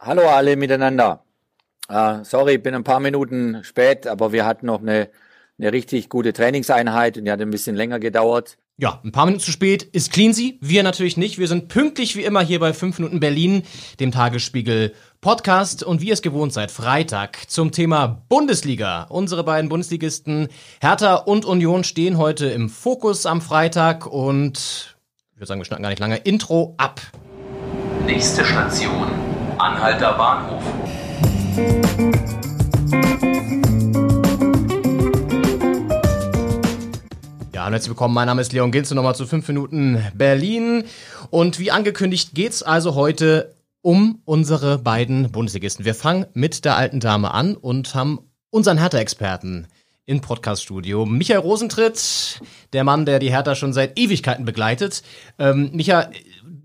Hallo alle miteinander. Uh, sorry, bin ein paar Minuten spät, aber wir hatten noch eine, eine richtig gute Trainingseinheit und die hat ein bisschen länger gedauert. Ja, ein paar Minuten zu spät ist Cleansy. Wir natürlich nicht. Wir sind pünktlich wie immer hier bei 5 Minuten Berlin, dem Tagesspiegel Podcast. Und wie ihr es gewohnt seid, Freitag zum Thema Bundesliga. Unsere beiden Bundesligisten Hertha und Union stehen heute im Fokus am Freitag. Und ich würde sagen, wir schnacken gar nicht lange. Intro ab. Nächste Station, Anhalter Bahnhof. Ja, und herzlich willkommen. Mein Name ist Leon Ginze, nochmal zu 5 Minuten Berlin. Und wie angekündigt geht's also heute um unsere beiden Bundesligisten. Wir fangen mit der alten Dame an und haben unseren Hertha-Experten im Podcast-Studio. Michael Rosentritt, der Mann, der die Hertha schon seit Ewigkeiten begleitet. Ähm, Micha,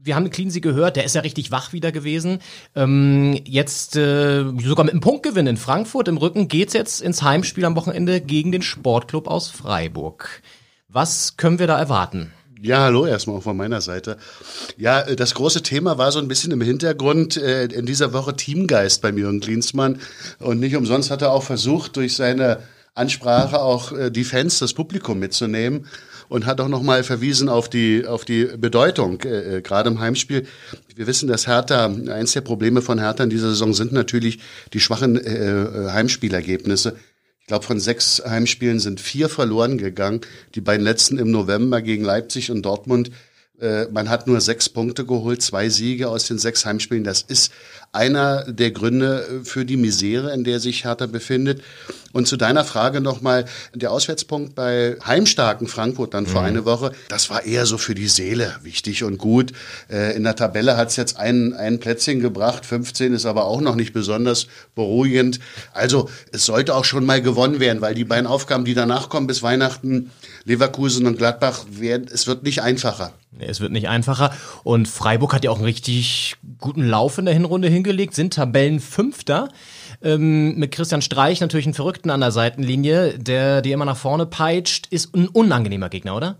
wir haben Cleansy gehört, der ist ja richtig wach wieder gewesen. Ähm, jetzt äh, sogar mit einem Punktgewinn in Frankfurt im Rücken geht's jetzt ins Heimspiel am Wochenende gegen den Sportclub aus Freiburg. Was können wir da erwarten? Ja, hallo erstmal auch von meiner Seite. Ja, äh, das große Thema war so ein bisschen im Hintergrund äh, in dieser Woche Teamgeist beim Jürgen Klinsmann. Und nicht umsonst hat er auch versucht, durch seine Ansprache auch äh, die Fans, das Publikum mitzunehmen und hat auch nochmal verwiesen auf die, auf die Bedeutung, äh, gerade im Heimspiel. Wir wissen, dass Hertha, eins der Probleme von Hertha in dieser Saison sind natürlich die schwachen äh, Heimspielergebnisse. Ich glaube, von sechs Heimspielen sind vier verloren gegangen. Die beiden letzten im November gegen Leipzig und Dortmund. Äh, man hat nur sechs Punkte geholt, zwei Siege aus den sechs Heimspielen. Das ist einer der Gründe für die Misere, in der sich Hertha befindet. Und zu deiner Frage nochmal, der Auswärtspunkt bei heimstarken Frankfurt dann vor mhm. einer Woche, das war eher so für die Seele wichtig und gut. Äh, in der Tabelle hat es jetzt ein, ein Plätzchen gebracht, 15 ist aber auch noch nicht besonders beruhigend. Also es sollte auch schon mal gewonnen werden, weil die beiden Aufgaben, die danach kommen bis Weihnachten, Leverkusen und Gladbach, werden, es wird nicht einfacher. Es wird nicht einfacher. Und Freiburg hat ja auch einen richtig guten Lauf in der Hinrunde hingelegt, sind Tabellenfünfter. Ähm, mit Christian Streich natürlich einen Verrückten an der Seitenlinie, der die immer nach vorne peitscht, ist ein unangenehmer Gegner, oder?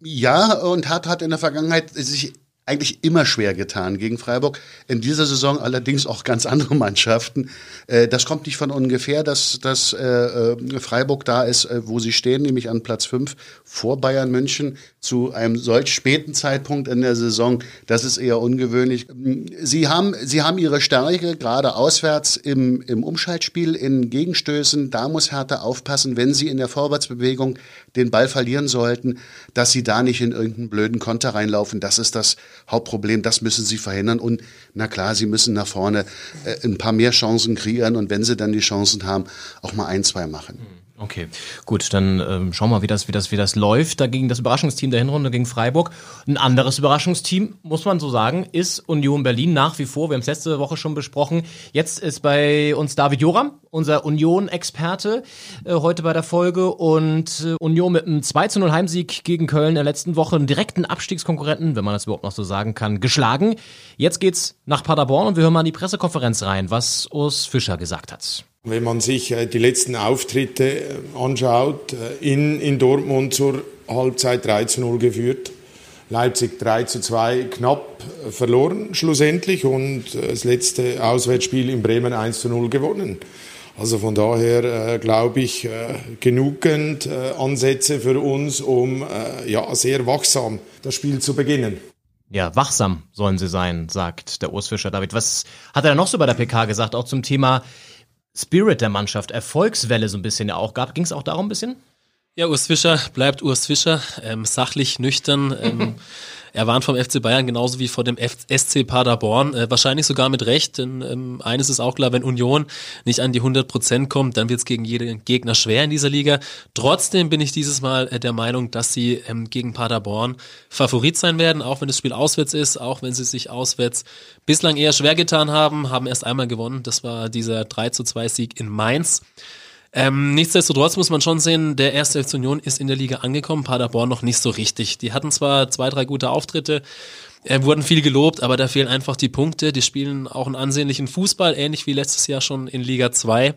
Ja, und hat, hat in der Vergangenheit sich eigentlich immer schwer getan gegen Freiburg. In dieser Saison allerdings auch ganz andere Mannschaften. Äh, das kommt nicht von ungefähr, dass, dass äh, äh, Freiburg da ist, wo sie stehen, nämlich an Platz 5 vor Bayern München zu einem solch späten Zeitpunkt in der Saison. Das ist eher ungewöhnlich. Sie haben, sie haben ihre Stärke gerade auswärts im, im Umschaltspiel, in Gegenstößen. Da muss Hertha aufpassen, wenn sie in der Vorwärtsbewegung den Ball verlieren sollten, dass sie da nicht in irgendeinen blöden Konter reinlaufen. Das ist das Hauptproblem. Das müssen sie verhindern. Und na klar, sie müssen nach vorne äh, ein paar mehr Chancen kreieren und wenn sie dann die Chancen haben, auch mal ein, zwei machen. Okay, gut, dann ähm, schauen wir mal, wie das, wie, das, wie das läuft. Dagegen das Überraschungsteam der Hinrunde gegen Freiburg. Ein anderes Überraschungsteam, muss man so sagen, ist Union Berlin nach wie vor. Wir haben es letzte Woche schon besprochen. Jetzt ist bei uns David Joram, unser Union-Experte, äh, heute bei der Folge. Und äh, Union mit einem 2 zu 0 Heimsieg gegen Köln in der letzten Woche, einen direkten Abstiegskonkurrenten, wenn man das überhaupt noch so sagen kann, geschlagen. Jetzt geht's nach Paderborn und wir hören mal in die Pressekonferenz rein, was Urs Fischer gesagt hat. Wenn man sich äh, die letzten Auftritte äh, anschaut, äh, in, in Dortmund zur Halbzeit 3 zu 0 geführt, Leipzig 3 zu 2 knapp verloren schlussendlich und das letzte Auswärtsspiel in Bremen 1 zu 0 gewonnen. Also von daher äh, glaube ich äh, genügend äh, Ansätze für uns, um ja sehr wachsam das Spiel zu beginnen. Ja, wachsam sollen sie sein, sagt der Urs Fischer. David, was hat er noch so bei der PK gesagt, auch zum Thema Spirit der Mannschaft, Erfolgswelle so ein bisschen ja auch gab. Ging es auch darum ein bisschen? Ja, Urs Fischer bleibt Urs Fischer, ähm, sachlich, nüchtern. Ähm, er warnt vom FC Bayern genauso wie vor dem SC Paderborn. Äh, wahrscheinlich sogar mit Recht, denn ähm, eines ist auch klar, wenn Union nicht an die 100 Prozent kommt, dann wird es gegen jeden Gegner schwer in dieser Liga. Trotzdem bin ich dieses Mal äh, der Meinung, dass sie ähm, gegen Paderborn Favorit sein werden, auch wenn das Spiel auswärts ist, auch wenn sie sich auswärts bislang eher schwer getan haben, haben erst einmal gewonnen. Das war dieser 3 zu 2 Sieg in Mainz. Ähm, nichtsdestotrotz muss man schon sehen, der erste FC Union ist in der Liga angekommen, Paderborn noch nicht so richtig. Die hatten zwar zwei, drei gute Auftritte, äh, wurden viel gelobt, aber da fehlen einfach die Punkte. Die spielen auch einen ansehnlichen Fußball, ähnlich wie letztes Jahr schon in Liga 2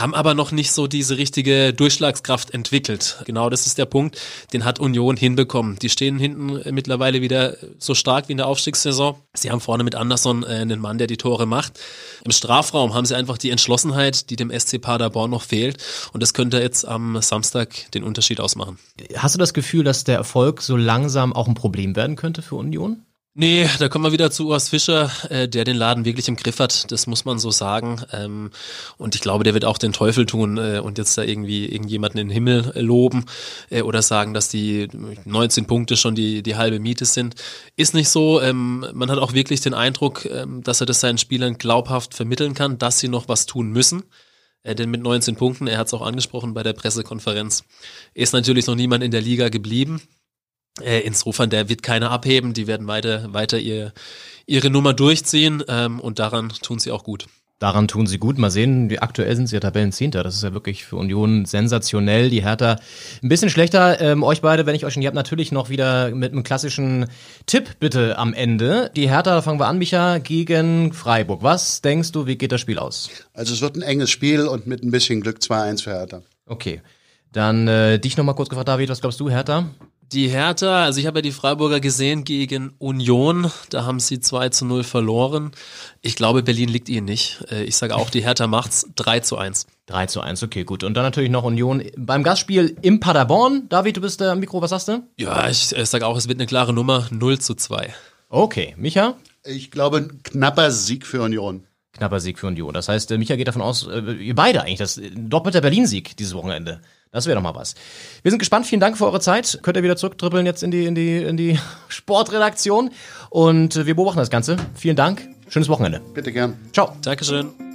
haben aber noch nicht so diese richtige Durchschlagskraft entwickelt. Genau das ist der Punkt, den hat Union hinbekommen. Die stehen hinten mittlerweile wieder so stark wie in der Aufstiegssaison. Sie haben vorne mit Anderson äh, einen Mann, der die Tore macht. Im Strafraum haben sie einfach die Entschlossenheit, die dem SC Paderborn noch fehlt. Und das könnte jetzt am Samstag den Unterschied ausmachen. Hast du das Gefühl, dass der Erfolg so langsam auch ein Problem werden könnte für Union? Nee, da kommen wir wieder zu Urs Fischer, äh, der den Laden wirklich im Griff hat, das muss man so sagen. Ähm, und ich glaube, der wird auch den Teufel tun äh, und jetzt da irgendwie irgendjemanden in den Himmel äh, loben äh, oder sagen, dass die 19 Punkte schon die, die halbe Miete sind. Ist nicht so. Ähm, man hat auch wirklich den Eindruck, ähm, dass er das seinen Spielern glaubhaft vermitteln kann, dass sie noch was tun müssen. Äh, denn mit 19 Punkten, er hat es auch angesprochen bei der Pressekonferenz, ist natürlich noch niemand in der Liga geblieben äh, insofern, der wird keiner abheben, die werden weiter, weiter ihr, ihre Nummer durchziehen ähm, und daran tun sie auch gut. Daran tun sie gut. Mal sehen, wie aktuell sind sie ja Tabellenzehnter. Das ist ja wirklich für Union sensationell. Die Hertha ein bisschen schlechter. Ähm, euch beide, wenn ich euch schon, ihr habt natürlich noch wieder mit einem klassischen Tipp bitte am Ende. Die Hertha, da fangen wir an, Micha, gegen Freiburg. Was denkst du, wie geht das Spiel aus? Also es wird ein enges Spiel und mit ein bisschen Glück 2-1 für Hertha. Okay. Dann äh, dich nochmal kurz gefragt, David, was glaubst du, Hertha? Die Hertha, also ich habe ja die Freiburger gesehen gegen Union, da haben sie 2 zu 0 verloren. Ich glaube, Berlin liegt ihnen nicht. Äh, ich sage auch, die Hertha macht's 3 zu 1. 3 zu 1, okay, gut. Und dann natürlich noch Union beim Gastspiel im Paderborn. David, du bist am Mikro, was sagst du? Ja, ich äh, sage auch, es wird eine klare Nummer, 0 zu 2. Okay, Micha? Ich glaube, ein knapper Sieg für Union. Knapper Sieg für Union. Das heißt, äh, Micha geht davon aus, ihr beide eigentlich, das doppelter Berlin-Sieg dieses Wochenende. Das wäre doch mal was. Wir sind gespannt. Vielen Dank für eure Zeit. Könnt ihr wieder zurücktrippeln jetzt in die, in die, in die Sportredaktion. Und wir beobachten das Ganze. Vielen Dank. Schönes Wochenende. Bitte gern. Ciao. Dankeschön.